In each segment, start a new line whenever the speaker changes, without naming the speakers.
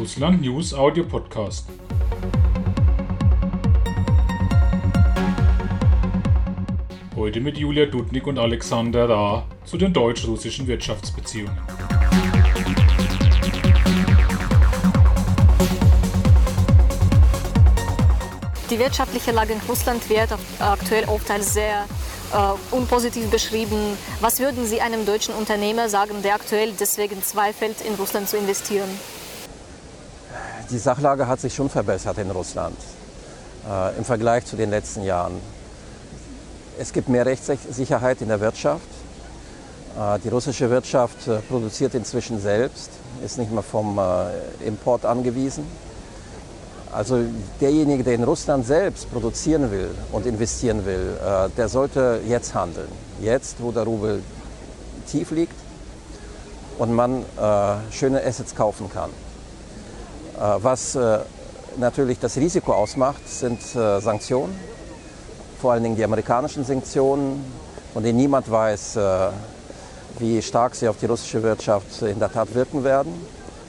Russland News Audio Podcast. Heute mit Julia Dudnik und Alexander Ra zu den deutsch-russischen Wirtschaftsbeziehungen.
Die wirtschaftliche Lage in Russland wird aktuell oft als sehr äh, unpositiv beschrieben. Was würden Sie einem deutschen Unternehmer sagen, der aktuell deswegen zweifelt, in Russland zu investieren?
Die Sachlage hat sich schon verbessert in Russland äh, im Vergleich zu den letzten Jahren. Es gibt mehr Rechtssicherheit in der Wirtschaft. Äh, die russische Wirtschaft äh, produziert inzwischen selbst, ist nicht mehr vom äh, Import angewiesen. Also derjenige, der in Russland selbst produzieren will und investieren will, äh, der sollte jetzt handeln. Jetzt, wo der Rubel tief liegt und man äh, schöne Assets kaufen kann. Äh, was natürlich das Risiko ausmacht, sind Sanktionen, vor allen Dingen die amerikanischen Sanktionen, von denen niemand weiß, wie stark sie auf die russische Wirtschaft in der Tat wirken werden,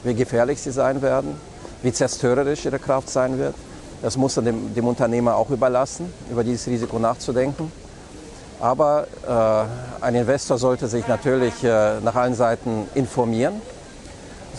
wie gefährlich sie sein werden wie zerstörerisch ihre Kraft sein wird. Das muss man dem, dem Unternehmer auch überlassen, über dieses Risiko nachzudenken. Aber äh, ein Investor sollte sich natürlich äh, nach allen Seiten informieren,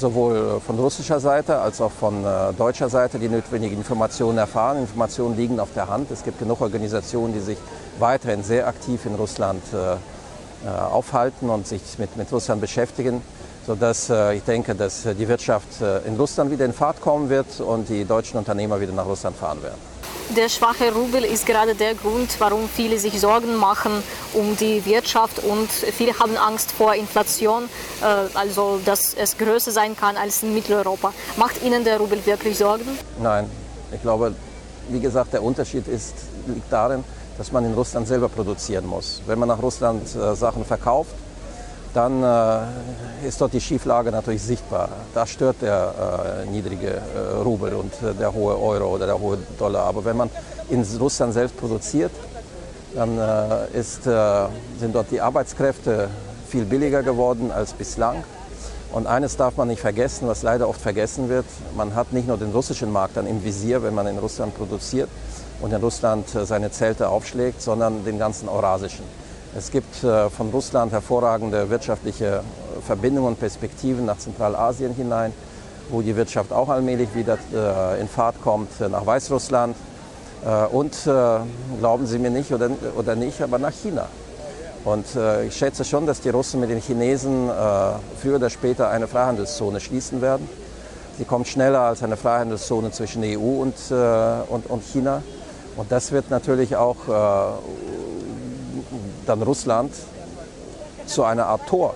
sowohl von russischer Seite als auch von äh, deutscher Seite die notwendigen Informationen erfahren. Informationen liegen auf der Hand. Es gibt genug Organisationen, die sich weiterhin sehr aktiv in Russland äh, äh, aufhalten und sich mit, mit Russland beschäftigen sodass äh, ich denke, dass äh, die Wirtschaft äh, in Russland wieder in Fahrt kommen wird und die deutschen Unternehmer wieder nach Russland fahren werden.
Der schwache Rubel ist gerade der Grund, warum viele sich Sorgen machen um die Wirtschaft und viele haben Angst vor Inflation, also dass es größer sein kann als in Mitteleuropa. Macht Ihnen der Rubel wirklich Sorgen?
Nein, ich glaube, wie gesagt, der Unterschied ist, liegt darin, dass man in Russland selber produzieren muss. Wenn man nach Russland Sachen verkauft, dann äh, ist dort die Schieflage natürlich sichtbar. Da stört der äh, niedrige äh, Rubel und äh, der hohe Euro oder der hohe Dollar. Aber wenn man in Russland selbst produziert, dann äh, ist, äh, sind dort die Arbeitskräfte viel billiger geworden als bislang. Und eines darf man nicht vergessen, was leider oft vergessen wird. Man hat nicht nur den russischen Markt dann im Visier, wenn man in Russland produziert und in Russland seine Zelte aufschlägt, sondern den ganzen eurasischen. Es gibt äh, von Russland hervorragende wirtschaftliche äh, Verbindungen und Perspektiven nach Zentralasien hinein, wo die Wirtschaft auch allmählich wieder äh, in Fahrt kommt, nach Weißrussland und, glauben Sie mir nicht oder, nicht, aber nach China. Und ich schätze schon, dass die Russen mit den Chinesen früher oder später eine Freihandelszone schließen werden. Sie kommt schneller als eine Freihandelszone zwischen EU und, und, und China. Und das wird natürlich auch dann Russland zu einer Art Tor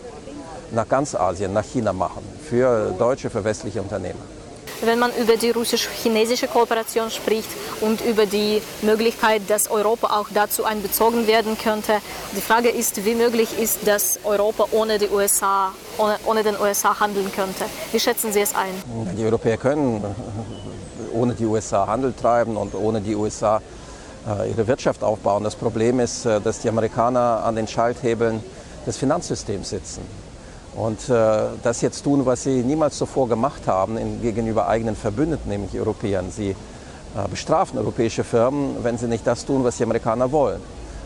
nach ganz Asien, nach China machen, für deutsche, für westliche Unternehmen.
Wenn man über die russisch-chinesische Kooperation spricht und über die Möglichkeit, dass Europa auch dazu einbezogen werden könnte, die Frage ist, wie möglich ist, dass Europa ohne die USA, ohne, ohne den USA handeln könnte? Wie schätzen Sie es ein?
Die Europäer können ohne die USA Handel treiben und ohne die USA ihre Wirtschaft aufbauen. Das Problem ist, äh, dass die Amerikaner an den Schalthebeln des Finanzsystems sitzen und äh, das jetzt tun, was sie niemals zuvor gemacht haben gegenüber eigenen Verbündeten, nämlich Europäern. Sie bestrafen europäische Firmen, wenn sie nicht das tun, was die Amerikaner wollen.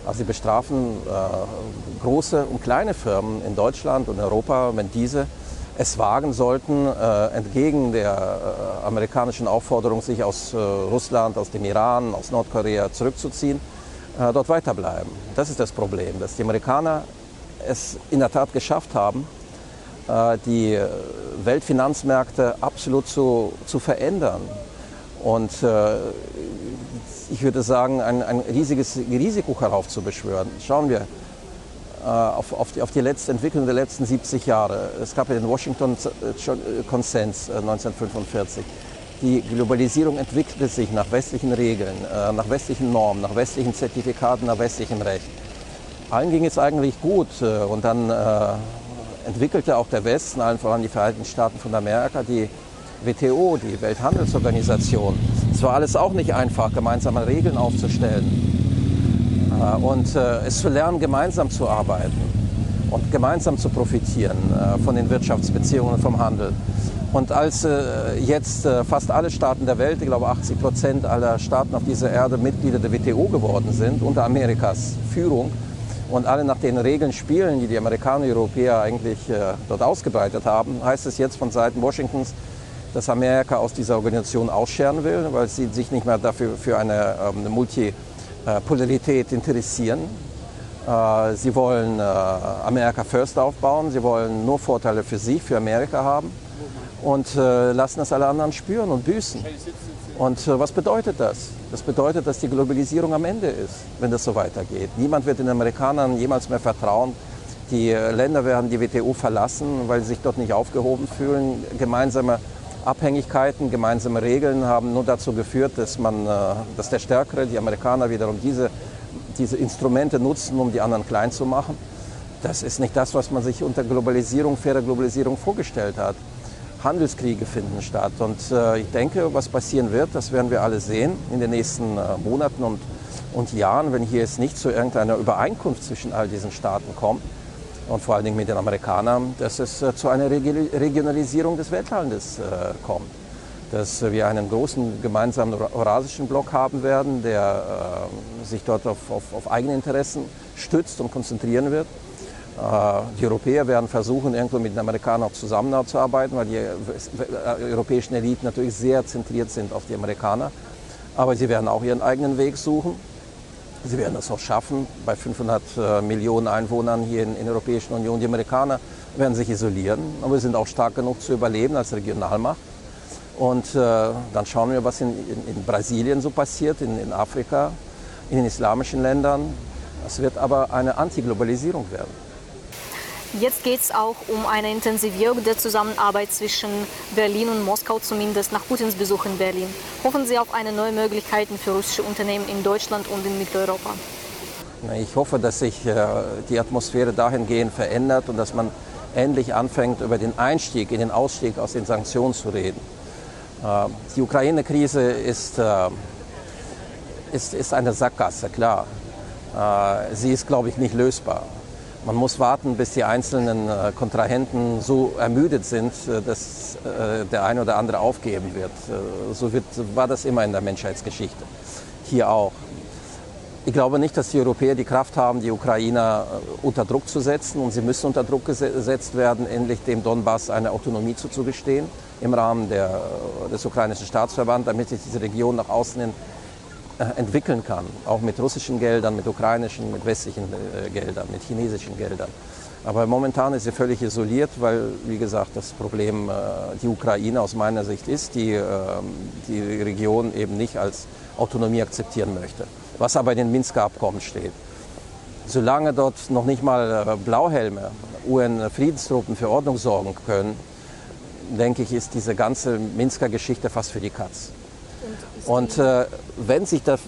Also sie bestrafen große und kleine Firmen in Deutschland und Europa, wenn diese es wagen sollten, äh, entgegen der äh, amerikanischen Aufforderung, sich aus äh, Russland, aus dem Iran, aus Nordkorea zurückzuziehen, äh, dort weiterbleiben. Das ist das Problem, dass die Amerikaner es in der Tat geschafft haben, äh, die Weltfinanzmärkte absolut zu, zu verändern. Und äh, ich würde sagen, ein, ein riesiges Risiko heraufzubeschwören. Schauen wir, äh, auf, auf, die, auf die letzte Entwicklung der letzten 70 Jahre. Es gab ja den Washington-Konsens 1945. Äh, die Globalisierung entwickelte sich nach westlichen Regeln, äh, nach westlichen Normen, nach westlichen Zertifikaten, nach westlichem Recht. Allen ging es eigentlich gut und dann entwickelte auch der Westen, allen voran die Vereinigten Staaten von Amerika, die WTO, die Welthandelsorganisation. Es war alles auch nicht einfach, gemeinsame Regeln aufzustellen. Äh, und äh, es zu lernen, gemeinsam zu arbeiten und gemeinsam zu profitieren äh, von den Wirtschaftsbeziehungen, vom Handel. Und als jetzt fast alle Staaten der Welt, ich glaube 80 Prozent aller Staaten auf dieser Erde Mitglieder der WTO geworden sind, unter Amerikas Führung, und alle nach den Regeln spielen, die die Amerikaner und Europäer eigentlich dort ausgebreitet haben, heißt es jetzt von Seiten Washingtons, dass Amerika aus dieser Organisation ausscheren will, weil sie sich nicht mehr dafür für eine, ähm, eine Multipolarität interessieren. Äh, sie wollen äh, Amerika First aufbauen, sie wollen nur Vorteile für sich, für Amerika haben und äh, lassen das alle anderen spüren und büßen. Und äh, was bedeutet das? Das bedeutet, dass die Globalisierung am Ende ist, wenn das so weitergeht. Niemand wird den Amerikanern jemals mehr vertrauen. Die äh, Länder werden die WTO verlassen, weil sie sich dort nicht aufgehoben fühlen. Gemeinsame Abhängigkeiten, gemeinsame Regeln haben nur dazu geführt, dass, man, äh, dass der Stärkere, die Amerikaner wiederum diese, diese Instrumente nutzen, um die anderen klein zu machen. Das ist nicht das, was man sich unter Globalisierung, faire Globalisierung vorgestellt hat. Handelskriege finden statt. Und äh, ich denke, was passieren wird, das werden wir alle sehen in den nächsten äh, Monaten und, und Jahren, wenn hier jetzt nicht zu irgendeiner Übereinkunft zwischen all diesen Staaten kommt und vor allen Dingen mit den Amerikanern, dass es äh, zu einer Regionalisierung des Welthandels äh, kommt. Dass wir einen großen gemeinsamen eurasischen Block haben werden, der äh, sich dort auf, auf, auf eigene Interessen stützt und konzentrieren wird. Äh, die Europäer werden versuchen, irgendwo mit den Amerikanern auch zusammenzuarbeiten, weil die europäischen Eliten natürlich sehr zentriert sind auf die Amerikaner. Aber sie werden auch ihren eigenen Weg suchen. Sie werden es auch schaffen, bei 500 äh, Millionen Einwohnern hier in, in der Europäischen Union. Die Amerikaner werden sich isolieren, aber sie sind auch stark genug zu überleben als Regionalmacht. Und äh, dann schauen wir, was in, in, in Brasilien so passiert, in Afrika, in den islamischen Ländern. Es wird aber eine Antiglobalisierung werden.
Jetzt geht es auch um eine Intensivierung der Zusammenarbeit zwischen Berlin und Moskau, zumindest nach Putins Besuch in Berlin. Hoffen Sie auf eine neue Möglichkeiten für russische Unternehmen in Deutschland und in Mitteleuropa?
Ich hoffe, dass sich äh, die Atmosphäre dahingehend verändert und dass man endlich anfängt, über den Einstieg in den Ausstieg aus den Sanktionen zu reden. Äh, die Ukraine-Krise ist, äh, ist, ist eine Sackgasse, klar. Sie ist, glaube ich, nicht lösbar. Man muss warten, bis die einzelnen äh, Kontrahenten so ermüdet sind, äh, dass äh, der eine oder andere aufgeben wird. So wird, war das immer in der Menschheitsgeschichte. Hier auch. Ich glaube nicht, dass die Europäer die Kraft haben, die Ukrainer unter Druck zu setzen. Und sie müssen unter Druck gesetzt werden, endlich dem Donbass eine Autonomie zuzugestehen im Rahmen der, des ukrainischen Staatsverbands, damit sich diese Region nach außen hin entwickeln kann, auch mit russischen Geldern, mit ukrainischen, mit westlichen äh, Geldern, mit chinesischen Geldern. Aber momentan ist sie völlig isoliert, weil, wie gesagt, das Problem äh, die Ukraine aus meiner Sicht ist, die äh, die Region eben nicht als Autonomie akzeptieren möchte, was aber in den Minsker Abkommen steht. Solange dort noch nicht mal äh, Blauhelme, UN-Friedenstruppen für Ordnung sorgen können, denke ich, ist diese ganze Minsker Geschichte fast für die Katz. Und äh, wenn sich das,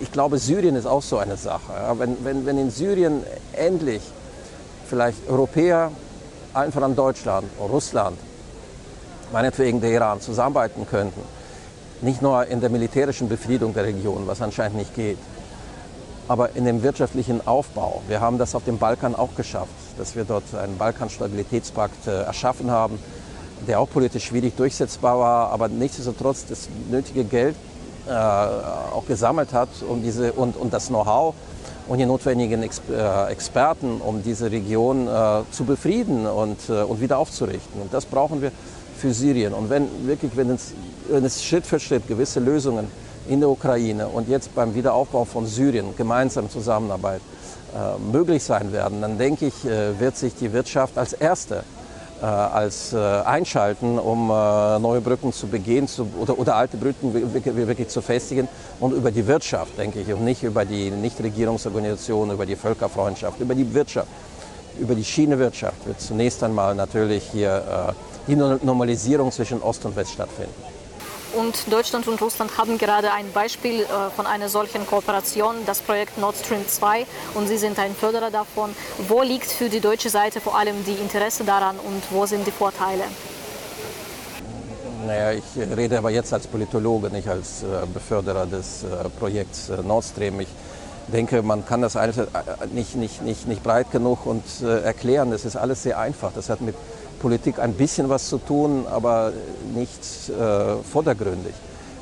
ich glaube, Syrien ist auch so eine Sache. Ja? Wenn, wenn, wenn in Syrien endlich vielleicht Europäer, allen voran Deutschland, Russland, meinetwegen der Iran zusammenarbeiten könnten, nicht nur in der militärischen Befriedung der Region, was anscheinend nicht geht, aber in dem wirtschaftlichen Aufbau. Wir haben das auf dem Balkan auch geschafft, dass wir dort einen Balkanstabilitätspakt äh, erschaffen haben, der auch politisch schwierig durchsetzbar war, aber nichtsdestotrotz das nötige Geld äh, auch gesammelt hat um diese, und, und das Know-how und die notwendigen äh, Experten, um diese Region äh, zu befrieden und, äh, und wieder aufzurichten. Und das brauchen wir für Syrien. Und wenn wirklich, wenn es, wenn es Schritt für Schritt gewisse Lösungen in der Ukraine und jetzt beim Wiederaufbau von Syrien gemeinsam Zusammenarbeit äh, möglich sein werden, dann denke ich, wird sich die Wirtschaft als erste als äh, einschalten, um äh, neue Brücken zu begehen zu, oder, oder alte Brücken wirklich zu festigen und über die Wirtschaft, denke ich, und nicht über die Nichtregierungsorganisationen, über die Völkerfreundschaft, über die Wirtschaft, über die Schienewirtschaft wird zunächst einmal natürlich hier die Normalisierung zwischen Ost und West stattfinden.
Und Deutschland und Russland haben gerade ein Beispiel äh, von einer solchen Kooperation, das Projekt Nord Stream 2. Und Sie sind ein Förderer davon. Wo liegt für die deutsche Seite vor allem die Interesse daran und wo sind die Vorteile?
Naja, ich rede aber jetzt als Politologe, nicht als äh, Beförderer des äh, Projekts Nord Stream. Ich denke, man kann das nicht, nicht, nicht, nicht breit genug und erklären. Das ist alles sehr einfach. Das hat mit Politik ein bisschen was zu tun, aber nicht äh, vordergründig.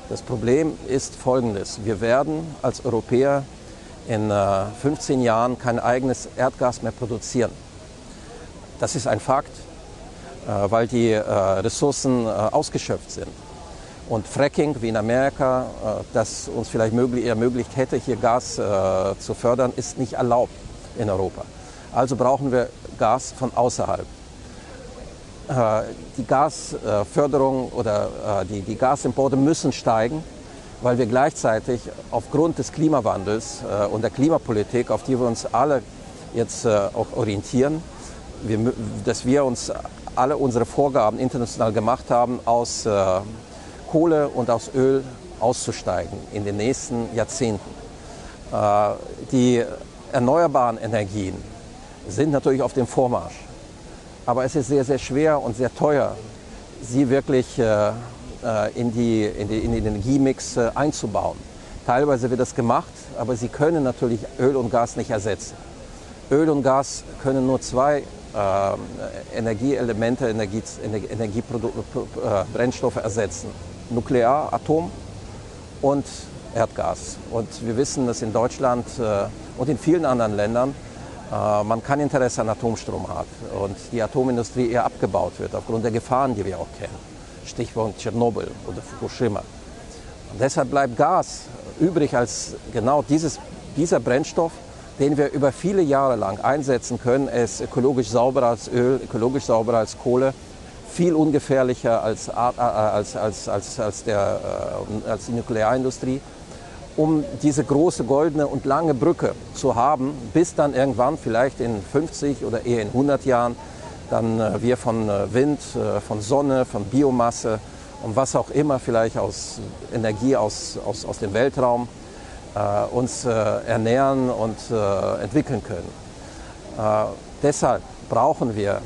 Das Problem ist folgendes. Wir werden als Europäer in äh, 15 Jahren kein eigenes Erdgas mehr produzieren. Das ist ein Fakt, äh, weil die äh, Ressourcen äh, ausgeschöpft sind. Und Fracking wie in Amerika, äh, das uns vielleicht möglich, ermöglicht hätte, hier Gas zu fördern, ist nicht erlaubt in Europa. Also brauchen wir Gas von außerhalb. Äh, die Gasförderung oder die, die Gasimporte müssen steigen, weil wir gleichzeitig aufgrund des Klimawandels und der Klimapolitik, auf die wir uns alle jetzt auch orientieren, wir, dass wir uns alle unsere Vorgaben international gemacht haben, aus Kohle und aus Öl auszusteigen in den nächsten Jahrzehnten. Die erneuerbaren Energien sind natürlich auf dem Vormarsch. Aber es ist sehr, sehr schwer und sehr teuer, sie wirklich äh, äh, in, die, in, die, in den Energiemix äh, einzubauen. Teilweise wird das gemacht, aber sie können natürlich Öl und Gas nicht ersetzen. Öl und Gas können nur zwei äh, Energieelemente, Energie, Energiebrennstoffe äh, ersetzen. Nuklear, Atom und Erdgas. Und wir wissen, dass in Deutschland äh, und in vielen anderen Ländern man kein Interesse an Atomstrom hat und die Atomindustrie eher abgebaut wird aufgrund der Gefahren, die wir auch kennen. Stichwort Tschernobyl oder Fukushima. Und deshalb bleibt Gas übrig als genau dieses, dieser Brennstoff, den wir über viele Jahre lang einsetzen können. Er ist ökologisch sauberer als Öl, ökologisch sauberer als Kohle, viel ungefährlicher als, äh, als, als, als, als, der, äh, als die Nuklearindustrie um diese große goldene und lange Brücke zu haben, bis dann irgendwann, vielleicht in 50 oder eher in 100 Jahren, dann äh, wir von äh, Wind, äh, von Sonne, von Biomasse und was auch immer, vielleicht aus Energie aus, aus, aus dem Weltraum, äh, uns äh, ernähren und äh, entwickeln können. deshalb brauchen wir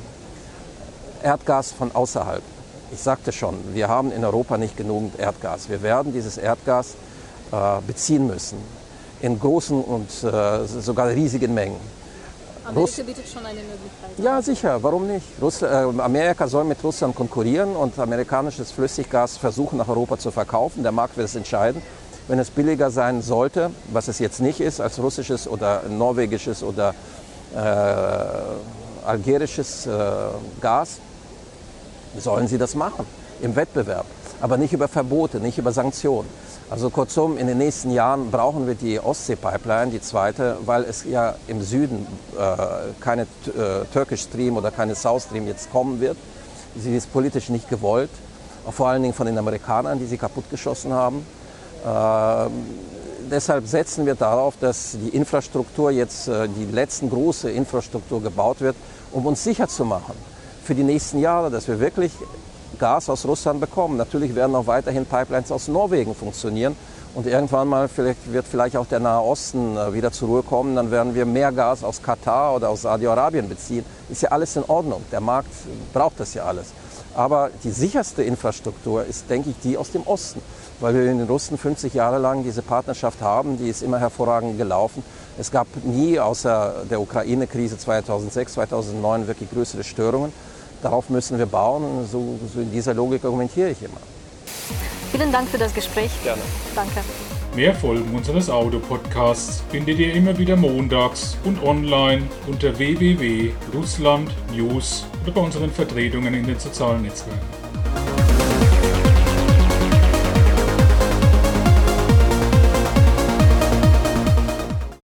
Erdgas von außerhalb. Ich sagte schon, wir haben in Europa nicht genügend Erdgas. Wir werden dieses Erdgas beziehen müssen. In großen und äh, sogar riesigen Mengen.
Amerika bietet schon eine Möglichkeit.
Ja, sicher. Warum nicht? Russ äh, Amerika soll mit Russland konkurrieren und amerikanisches Flüssiggas versuchen nach Europa zu verkaufen. Der Markt wird es entscheiden. Wenn es billiger sein sollte, was es jetzt nicht ist, als russisches oder norwegisches oder äh, algerisches äh, Gas, sollen sie das machen im Wettbewerb. Aber nicht über Verbote, nicht über Sanktionen. Also kurzum, in den nächsten Jahren brauchen wir die Ostsee-Pipeline, die zweite, weil es ja im Süden äh, keine äh, Turkish Stream oder keine South Stream jetzt kommen wird. Sie ist politisch nicht gewollt, vor allen Dingen von den Amerikanern, die sie kaputtgeschossen haben. Äh, deshalb setzen wir darauf, dass die Infrastruktur jetzt, äh, die letzten große Infrastruktur gebaut wird, um uns sicher zu machen für die nächsten Jahre, dass wir wirklich Gas aus Russland bekommen. Natürlich werden auch weiterhin Pipelines aus Norwegen funktionieren. Und irgendwann mal vielleicht, wird vielleicht auch der Nahe Osten äh, wieder zur Ruhe kommen. Dann werden wir mehr Gas aus Katar oder aus Saudi-Arabien beziehen. Ist ja alles in Ordnung. Der Markt braucht das ja alles. Aber die sicherste Infrastruktur ist, denke ich, die aus dem Osten. Weil wir in den Russen 50 Jahre lang diese Partnerschaft haben, die ist immer hervorragend gelaufen. Es gab nie außer der Ukraine-Krise 2006, 2009 wirklich größere Störungen. Darauf müssen wir bauen. So, so in dieser Logik argumentiere ich immer.
Vielen Dank für das Gespräch.
Gerne.
Danke.
Mehr Folgen unseres Audio-Podcasts findet ihr immer wieder montags und online unter www.russlandnews oder bei unseren Vertretungen in den sozialen Netzwerken.